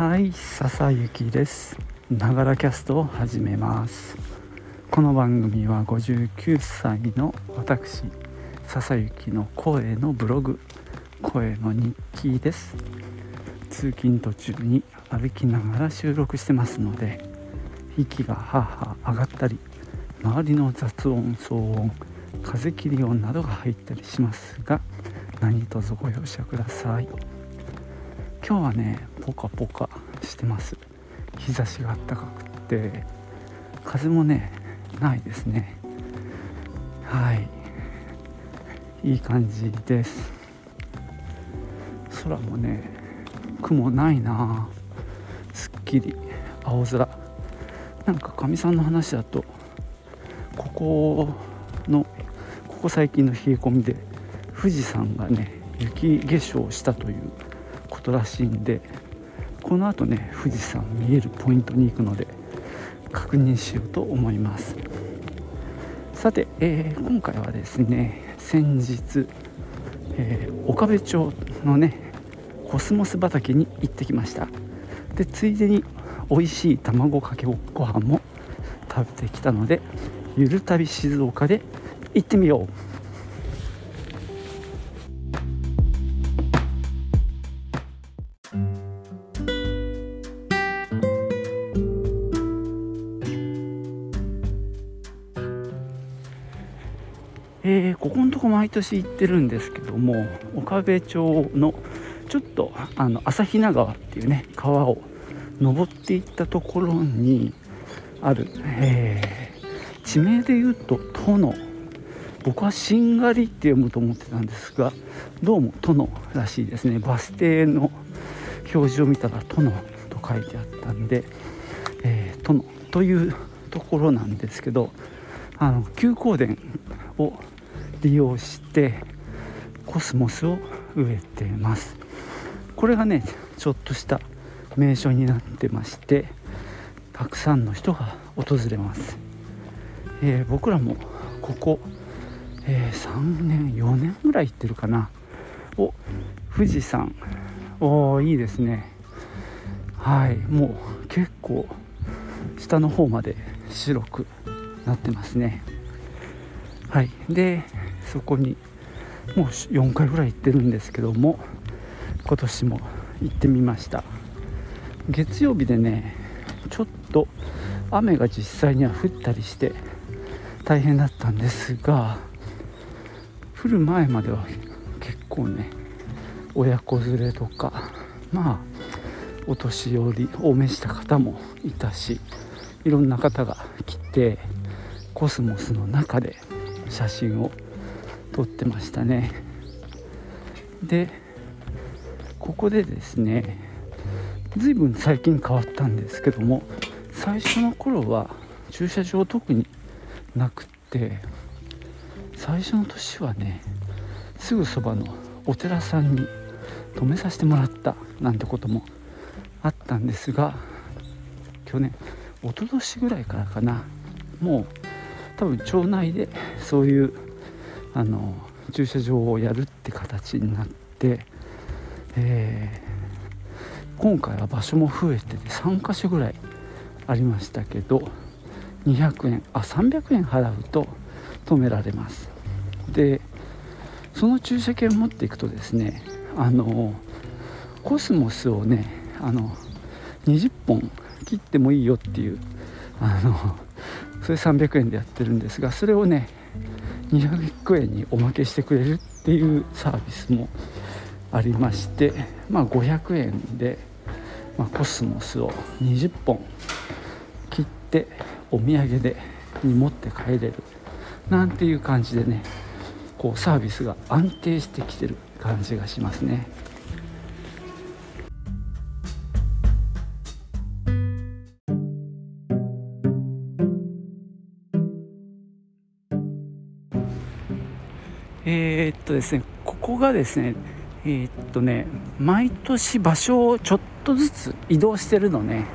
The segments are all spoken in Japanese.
はい笹雪です。ながらキャストを始めます。この番組は59歳の私笹雪の声のブログ声の日記です。通勤途中に歩きながら収録してますので息がはは上がったり周りの雑音騒音風切り音などが入ったりしますが何卒ご容赦ください。今日はねポカポカしてます。日差しがあったかくって。風もねないですね。はい。いい感じです。空もね雲ないな。すっきり。青空。なんかかみさんの話だとここのここ最近の冷え込みで富士山がね雪化粧したということらしいんでこのあとね富士山見えるポイントに行くので確認しようと思います。さて、えー、今回はですね先日、えー、岡部町のねコスモス畑に行ってきました。でついでに美味しい卵かけご飯も食べてきたのでゆる旅静岡で行ってみよう。毎年行ってるんですけども岡部町のちょっとあの朝比奈川っていうね川を登っていったところにある、えー、地名で言うと殿。僕はしんがりって読むと思ってたんですがどうも殿らしいですね。バス停の表示を見たら殿と書いてあったんで、えー、殿というところなんですけどあの休耕田を利用してコスモスを植えてます。これがねちょっとした名所になってましてたくさんの人が訪れます、えー、僕らもここ、えー、3年4年ぐらい行ってるかな？お富士山。おいいですね。はいもう結構下の方まで白くなってますね。はいでそこにもう4回ぐらい行ってるんですけども今年も行ってみました。月曜日でねちょっと雨が実際には降ったりして大変だったんですが降る前までは結構ね親子連れとかまあお年寄りお召した方もいたしいろんな方が来てコスモスの中で写真を撮ってましたね。でここでですね随分最近変わったんですけども最初の頃は駐車場特になくって最初の年はねすぐそばのお寺さんに泊めさせてもらったなんてこともあったんですが去年一昨年ぐらいからかなもう多分町内でそういうあの駐車場をやるって形になって、えー、今回は場所も増えてて3か所ぐらいありましたけど200円あ300円払うと止められます。でその駐車券を持っていくとですねあのコスモスをねあの20本切ってもいいよっていうあのそれ300円でやってるんですがそれをね200円におまけしてくれるっていうサービスもありましてまあ500円で、まあ、コスモスを20本切ってお土産でに持って帰れるなんていう感じでねこうサービスが安定してきてる感じがしますね。とですねここがですねえー、っとね毎年場所をちょっとずつ移動してるのね。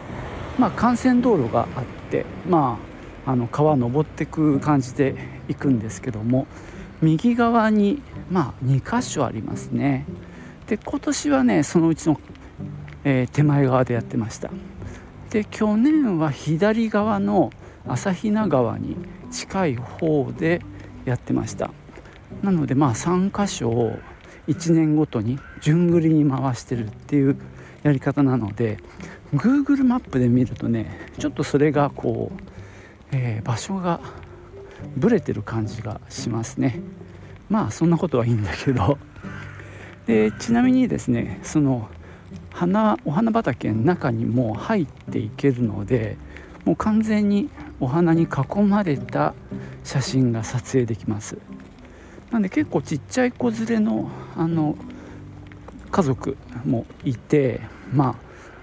まあ幹線道路があってまああの川登ってく感じで行くんですけども右側にまあ2箇所ありますね。で今年はねそのうちのえー、手前側でやってました。で去年は左側の朝比奈川に近い方でやってました。なのでまあ3箇所を1年ごとに順繰りに回してるっていうやり方なので Google マップで見るとねちょっとそれがこう、えー、場所がブレてる感じがしますね。まあそんなことはいいんだけど。でちなみにですねその花お花畑の中にも入っていけるのでもう完全にお花に囲まれた写真が撮影できます。なんで結構ちっちゃい子連れのあの家族もいてまあ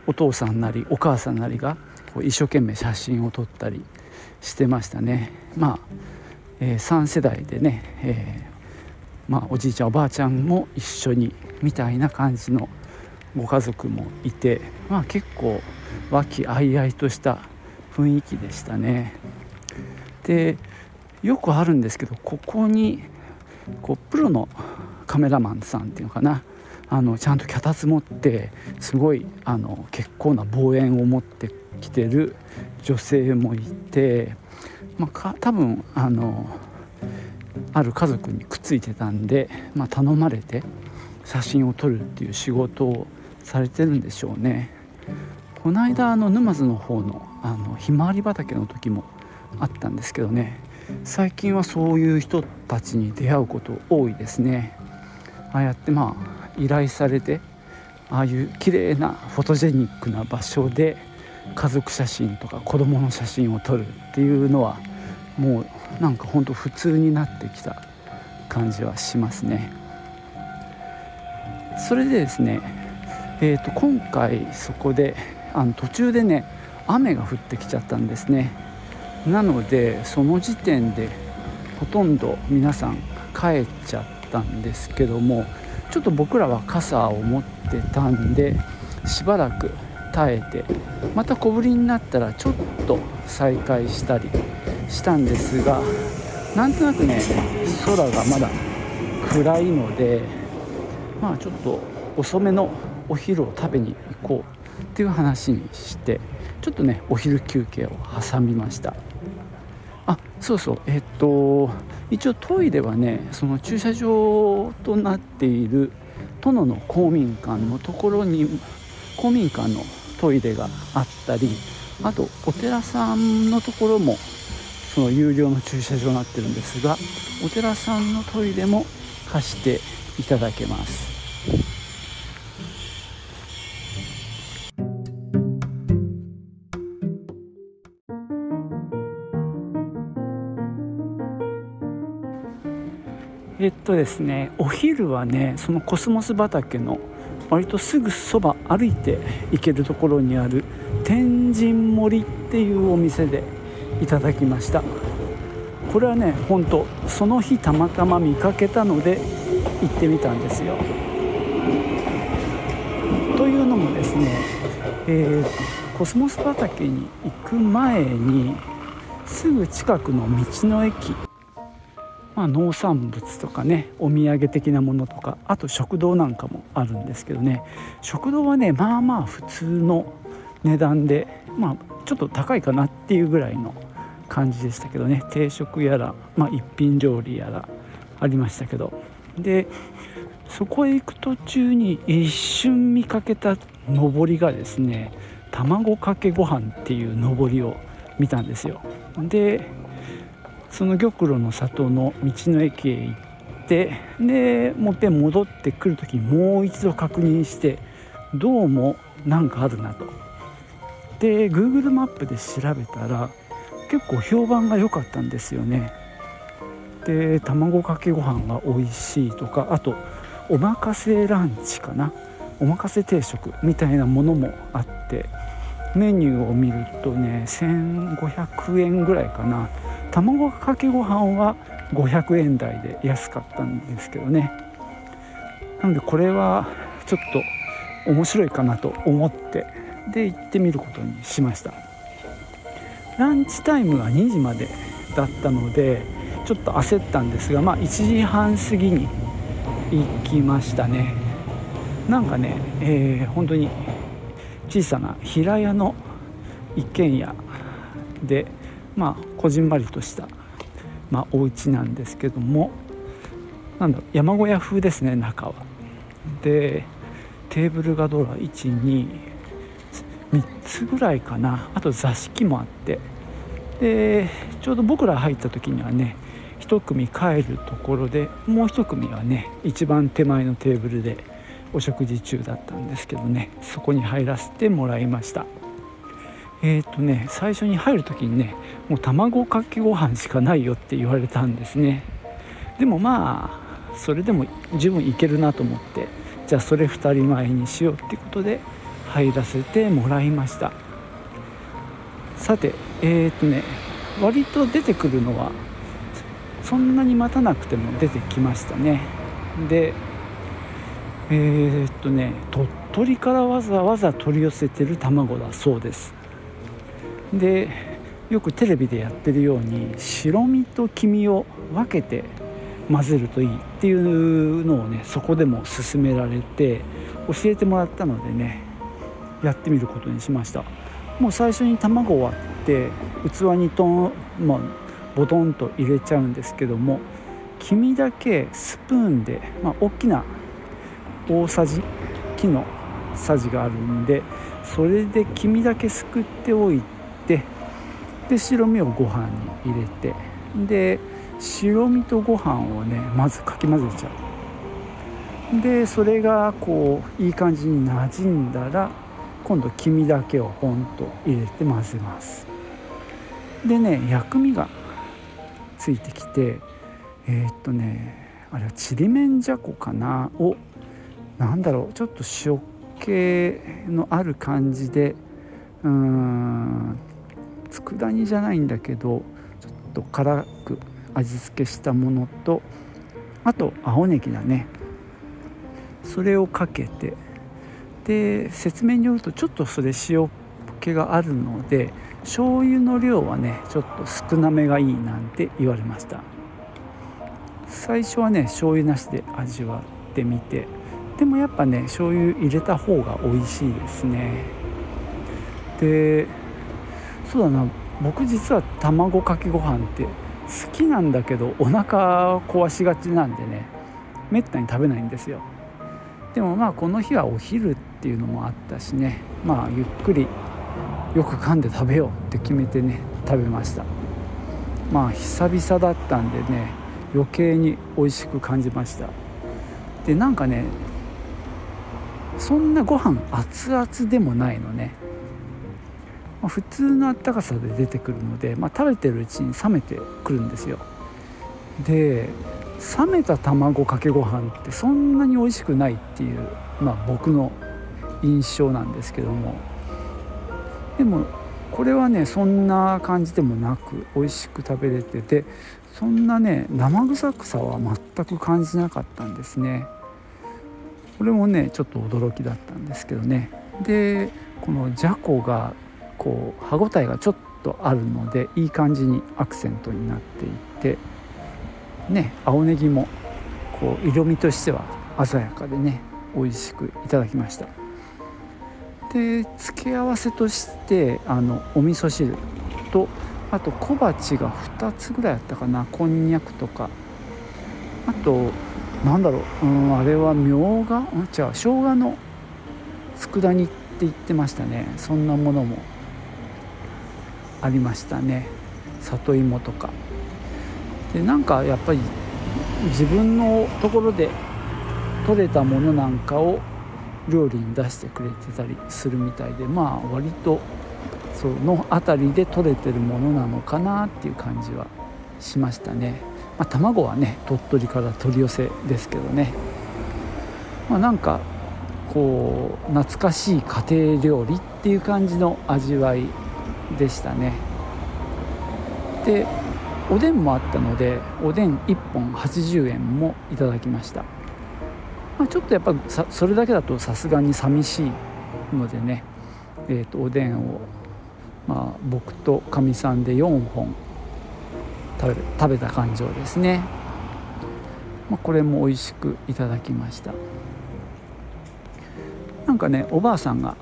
お父さんなりお母さんなりがこう一生懸命写真を撮ったりしてましたね。まあ、えー、3世代でね、えー、まあ、おじいちゃんおばあちゃんも一緒にみたいな感じのご家族もいて、まあ、結構和気あいあいとした雰囲気でしたね。でよくあるんですけどここにこうプロのカメラマンさんっていうのかなあのちゃんと脚立持ってすごいあの結構な望遠を持ってきてる女性もいて、まあ、多分あのある家族にくっついてたんで、まあ、頼まれて写真を撮るっていう仕事をされてるんでしょうね。この間あの沼津の方のあのひまわり畑の時もあったんですけどね最近はそういう人たちに出会うこと多いですね。ああやってまあ依頼されてああいう綺麗なフォトジェニックな場所で家族写真とか子供の写真を撮るっていうのはもうなんかほんと普通になってきた感じはしますね。それでですねえーと今回そこであの途中でね雨が降ってきちゃったんですね。なのでその時点でほとんど皆さん帰っちゃったんですけどもちょっと僕らは傘を持ってたんでしばらく耐えてまた小降りになったらちょっと再開したりしたんですがなんとなくね空がまだ暗いのでまあちょっと遅めのお昼を食べに行こうっていう話にしてちょっとねお昼休憩を挟みました。あそうそう。えっと一応トイレはねその駐車場となっている殿の公民館のところに公民館のトイレがあったりあとお寺さんのところもその有料の駐車場になってるんですがお寺さんのトイレも貸していただけます。とですねお昼はねそのコスモス畑の割とすぐそば歩いて行けるところにある天神森っていうお店でいただきました。これはねほんとその日たまたま見かけたので行ってみたんですよ。というのもですね、えー、コスモス畑に行く前にすぐ近くの道の駅まあ、農産物とかねお土産的なものとかあと食堂なんかもあるんですけどね。食堂はねまあまあ普通の値段でまあちょっと高いかなっていうぐらいの感じでしたけどね。定食やら、まあ、一品料理やらありましたけど。でそこへ行く途中に一瞬見かけた上りがですね卵かけご飯っていう上りを見たんですよ。でその玉露の里の道の駅へ行ってでもっぺん戻ってくる時にもう一度確認してどうも何かあるなと。で Google マップで調べたら結構評判が良かったんですよね。で卵かけご飯が美味しいとかあとおまかせランチかな。おまかせ定食みたいなものもあってメニューを見るとね1500円ぐらいかな。卵かけご飯は500円台で安かったんですけどね。なのでこれはちょっと面白いかなと思ってで行ってみることにしました。ランチタイムが2時までだったのでちょっと焦ったんですがまあ1時半過ぎに行きましたね。なんかね、えー、本当に小さな平屋の一軒家でまあこじんまりとした、まあ、お家なんですけどもなんだろう山小屋風ですね中は。でテーブルがどうだ123つぐらいかな。あと座敷もあって。でちょうど僕ら入った時にはね1組帰るところでもう1組はね一番手前のテーブルでお食事中だったんですけどねそこに入らせてもらいました。えっ、ー、とね最初に入る時にねもう卵かけご飯しかないよって言われたんですね。でもまあそれでも十分いけるなと思ってじゃあそれ2人前にしようってことで入らせてもらいました。さてえっ、ー、とね割と出てくるのはそんなに待たなくても出てきましたね。でえー、っとね鳥取からわざわざ取り寄せてる卵だそうです。でよくテレビでやってるように白身と黄身を分けて混ぜるといいっていうのをねそこでも勧められて教えてもらったのでねやってみることにしました。もう最初に卵を割って器にとん、まあ、ボトンと入れちゃうんですけども黄身だけスプーンで、まあ、大きな大さじ木のさじがあるんでそれで黄身だけすくっておいてで白身をご飯に入れてで白身とご飯をねまずかき混ぜちゃう。でそれがこういい感じに馴染んだら今度黄身だけをポンと入れて混ぜます。でね薬味がついてきてえー、っとねあれはちりめんじゃこかな？をなんだろうちょっと塩気のある感じでうーん佃煮じゃないんだけどちょっと辛く味付けしたものとあと青ネギだね。それをかけてで説明によるとちょっとそれ塩っ気があるので醤油の量はねちょっと少なめがいいなんて言われました。最初はね醤油なしで味わってみてでもやっぱね醤油入れた方が美味しいですね。でそうだな。僕実は卵かけご飯って好きなんだけどお腹壊しがちなんでね。めったに食べないんですよ。でもまあこの日はお昼っていうのもあったしね。まあゆっくりよく噛んで食べようって決めてね食べました。まあ久々だったんでね余計に美味しく感じました。でなんかねそんなご飯熱々でもないのね、まあ、普通のあったかさで出てくるので、まあ、食べてるうちに冷めてくるんですよ。で冷めた卵かけご飯ってそんなに美味しくないっていう、まあ、僕の印象なんですけども。でもこれはねそんな感じでもなく美味しく食べれててそんなね生臭さは全く感じなかったんですね。これもねちょっと驚きだったんですけどね。でこのじゃこがこう歯ごたえがちょっとあるのでいい感じにアクセントになっていてね青ネギもこう色味としては鮮やかでね美味しくいただきました。で付け合わせとしてあのお味噌汁とあと小鉢が2つぐらいあったかなこんにゃくとか。あとなんだろう、うん、あれはみょうが？違う生姜の佃煮って言ってましたね。そんなものもありましたね。里芋とか。でなんかやっぱり自分のところで取れたものなんかを料理に出してくれてたりするみたいでまあ割とその辺りで取れてるものなのかなっていう感じはしましたね、まあ、卵はね鳥取から取り寄せですけどね、まあ、なんかこう懐かしい家庭料理っていう感じの味わいでしたね。でおでんもあったのでおでん1本80円もいただきました、まあ、ちょっとやっぱそれだけだとさすがに寂しいのでね、えー、とおでんを、まあ、僕とかみさんで4本食べ食べた感情ですね、まあ、これも美味しくいただきました。なんかねおばあさんが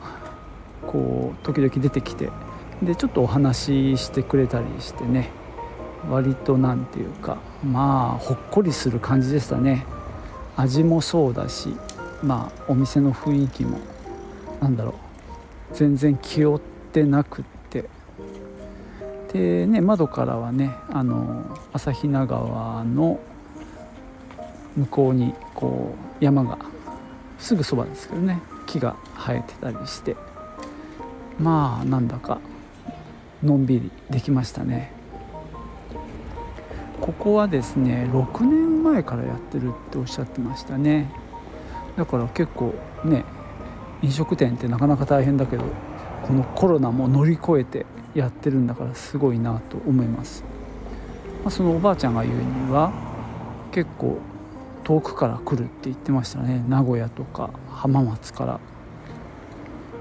こう時々出てきてでちょっとお話ししてくれたりしてね。割と何て言うかまあほっこりする感じでしたね。味もそうだしまあお店の雰囲気も何だろう。全然気負ってなくって。でね窓からはねあの朝比奈川の向こうにこう山がすぐそばですけどね木が生えてたりして。まあなんだかのんびりできましたね。ここはですね6年前からやってるっておっしゃってましたね。だから結構ね飲食店ってなかなか大変だけどこのコロナも乗り越えてやってるんだからすごいなと思います、まあ、そのおばあちゃんが言うには結構遠くから来るって言ってましたね。名古屋とか浜松から。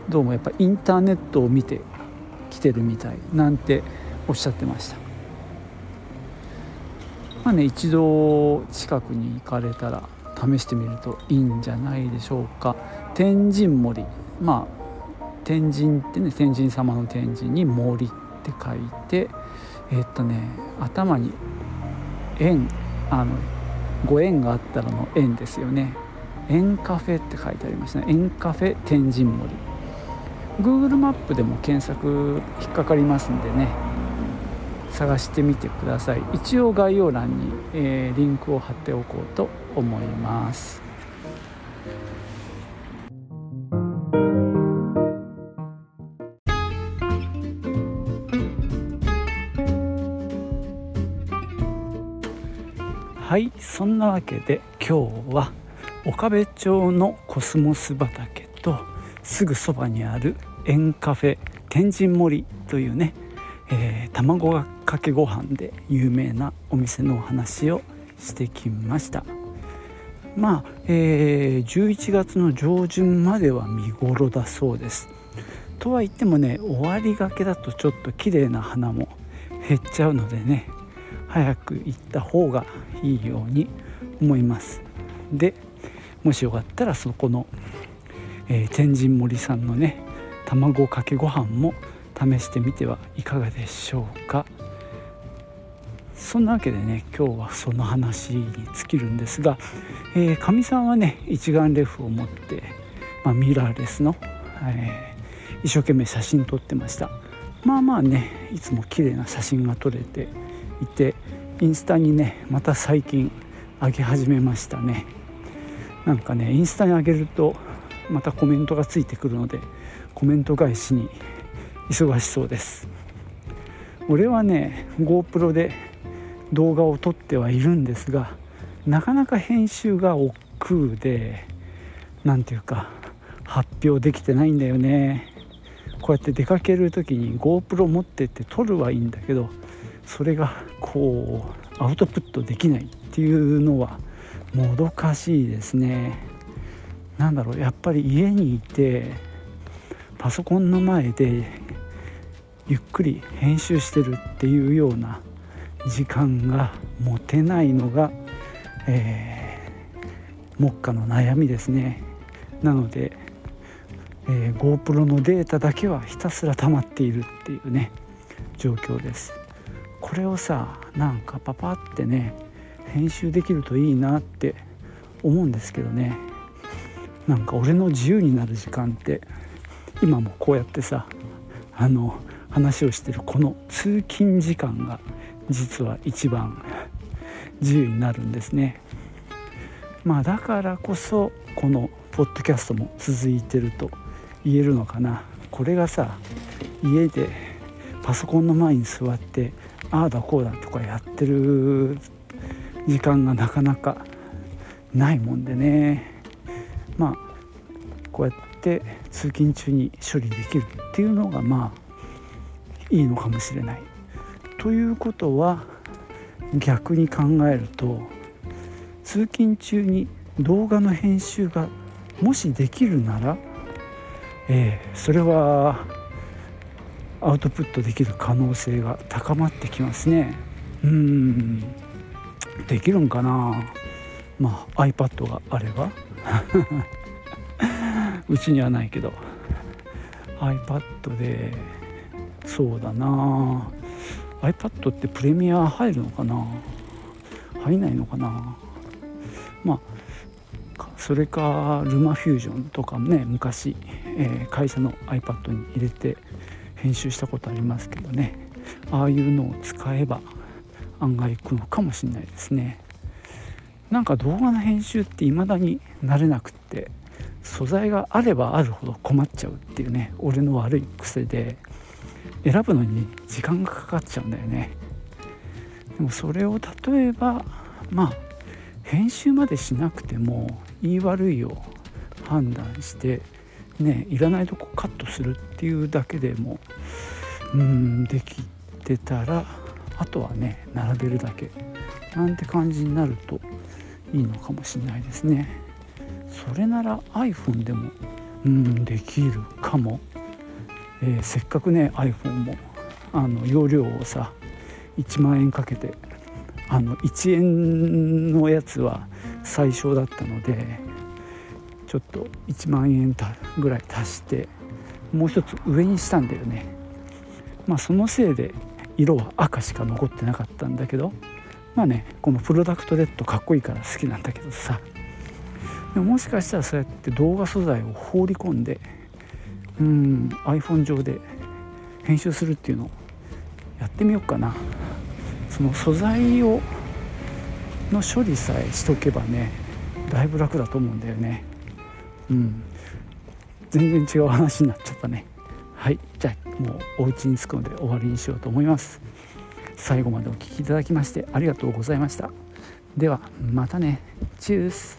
どうもやっぱインターネットを見て来てるみたいなんておっしゃってました。まあね一度近くに行かれたら試してみるといいんじゃないでしょうか。天神森。まあ天神ってね天神様の天神に森って書いてえっとね頭に縁あのご縁があったらの縁ですよね。縁カフェって書いてありましたね。縁カフェ天神森。Google マップでも検索引っかかりますんでね。探してみてください。一応概要欄に、えー、リンクを貼っておこうと思います。はいそんなわけで今日は岡部町のコスモス畑とすぐそばにある円カフェ天神森というね、えー、卵かけご飯で有名なお店のお話をしてきました。まあ、えー、11月の上旬までは見頃だそうです。とは言ってもね終わりがけだとちょっと綺麗な花も減っちゃうのでね早く行った方がいいように思います。でもしよかったらそこの、えー、天神森さんのね卵かけご飯も試してみてはいかがでしょうか。そんなわけでね今日はその話に尽きるんですがかみ、えー、さんはね一眼レフを持って、まあ、ミラーレスの、えー、一生懸命写真撮ってました。まあまあねいつも綺麗な写真が撮れていてインスタにねまた最近上げ始めましたね。なんかねインスタに上げるとまたコメントがついてくるのでコメント返しに忙しそうです。俺はね GoPro で動画を撮ってはいるんですがなかなか編集が億劫で何ていうか発表できてないんだよね。こうやって出かける時に GoPro 持ってって撮るはいいんだけどそれがこうアウトプットできないっていうのはもどかしいですね。何だろうやっぱり家にいてパソコンの前でゆっくり編集してるっていうような時間が持てないのが、えー、目下の悩みですね。なので、えー、GoPro のデータだけはひたすら溜まっているっていうね状況です。これをさなんかパパってね編集できるといいなって思うんですけどね。なんか俺の自由になる時間って今もこうやってさあの話をしてるこの通勤時間が実は一番自由になるんですね。まあだからこそこのポッドキャストも続いてると言えるのかな。これがさ家でパソコンの前に座ってああだこうだとかやってる時間がなかなかないもんでね。まあこうやってって通勤中に処理できるっていうのがまあいいのかもしれない。ということは逆に考えると通勤中に動画の編集がもしできるなら、えー、それはアウトプットできる可能性が高まってきますね。うん。できるんかな。まあ iPad があれば。うちにはないけど。iPad で。そうだな。iPad ってプレミア入るのかな。入んないのかな。まあそれかルマフュージョンとかね昔、えー、会社の iPad に入れて編集したことありますけどね。ああいうのを使えば案外いくのかもしれないですね。なんか動画の編集って未だに慣れなくって。素材があればあるほど困っちゃうっていうね俺の悪い癖で選ぶのに時間がかかっちゃうんだよね。でもそれを例えばまあ編集までしなくても言い悪いを判断してねいらないとこカットするっていうだけでもうんできてたらあとはね並べるだけなんて感じになるといいのかもしれないですね。それなら iPhone でもうんできるかも、えー、せっかくね iPhone もあの容量をさ1万円かけてあの1円のやつは最小だったのでちょっと1万円ぐらい足してもう一つ上にしたんだよね。まあそのせいで色は赤しか残ってなかったんだけどまあねこのプロダクトレッドかっこいいから好きなんだけどさ。でももしかしたらそうやって動画素材を放り込んでうん iPhone 上で編集するっていうのをやってみようかな。その素材をの処理さえしとけばねだいぶ楽だと思うんだよね。うん。全然違う話になっちゃったね。はい。じゃあもうお家に着くので終わりにしようと思います。最後までお聴きいただきましてありがとうございました。ではまたね。チュース。